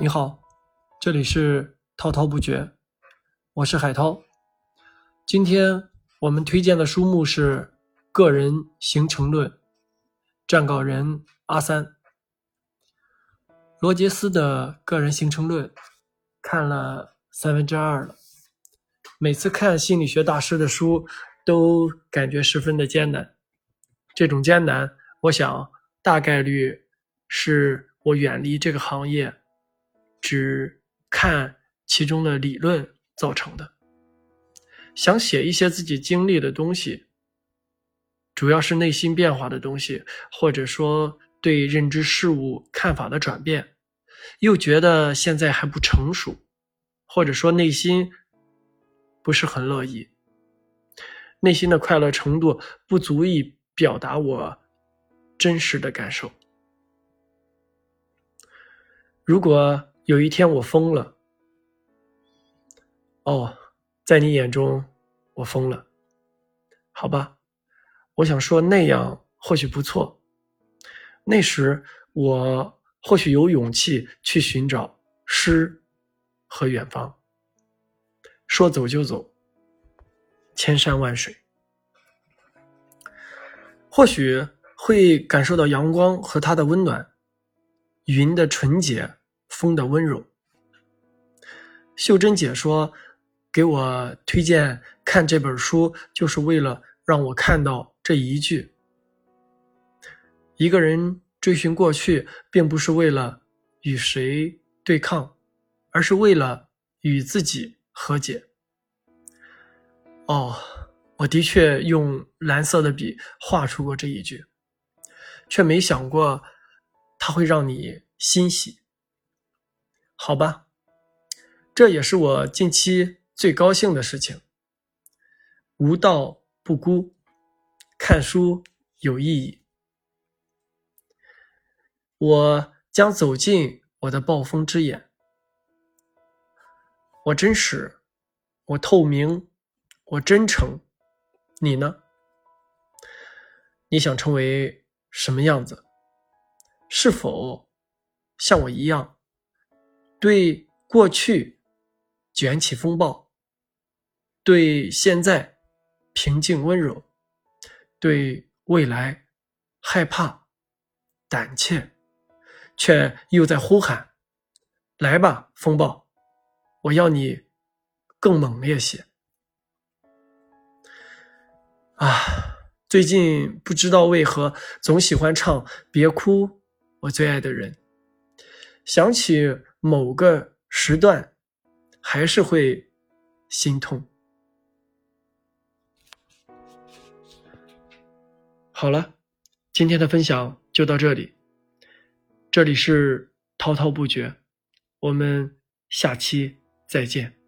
你好，这里是滔滔不绝，我是海涛。今天我们推荐的书目是《个人形成论》，撰稿人阿三。罗杰斯的《个人形成论》看了三分之二了。每次看心理学大师的书，都感觉十分的艰难。这种艰难，我想大概率是我远离这个行业。只看其中的理论造成的，想写一些自己经历的东西，主要是内心变化的东西，或者说对认知事物看法的转变，又觉得现在还不成熟，或者说内心不是很乐意，内心的快乐程度不足以表达我真实的感受。如果。有一天我疯了，哦，在你眼中我疯了，好吧，我想说那样或许不错，那时我或许有勇气去寻找诗和远方，说走就走，千山万水，或许会感受到阳光和它的温暖，云的纯洁。风的温柔。秀珍姐说：“给我推荐看这本书，就是为了让我看到这一句：一个人追寻过去，并不是为了与谁对抗，而是为了与自己和解。”哦，我的确用蓝色的笔画出过这一句，却没想过它会让你欣喜。好吧，这也是我近期最高兴的事情。无道不孤，看书有意义。我将走进我的暴风之眼。我真实，我透明，我真诚。你呢？你想成为什么样子？是否像我一样？对过去卷起风暴，对现在平静温柔，对未来害怕胆怯，却又在呼喊：“来吧，风暴！我要你更猛烈些！”啊，最近不知道为何总喜欢唱《别哭》，我最爱的人，想起。某个时段，还是会心痛。好了，今天的分享就到这里。这里是滔滔不绝，我们下期再见。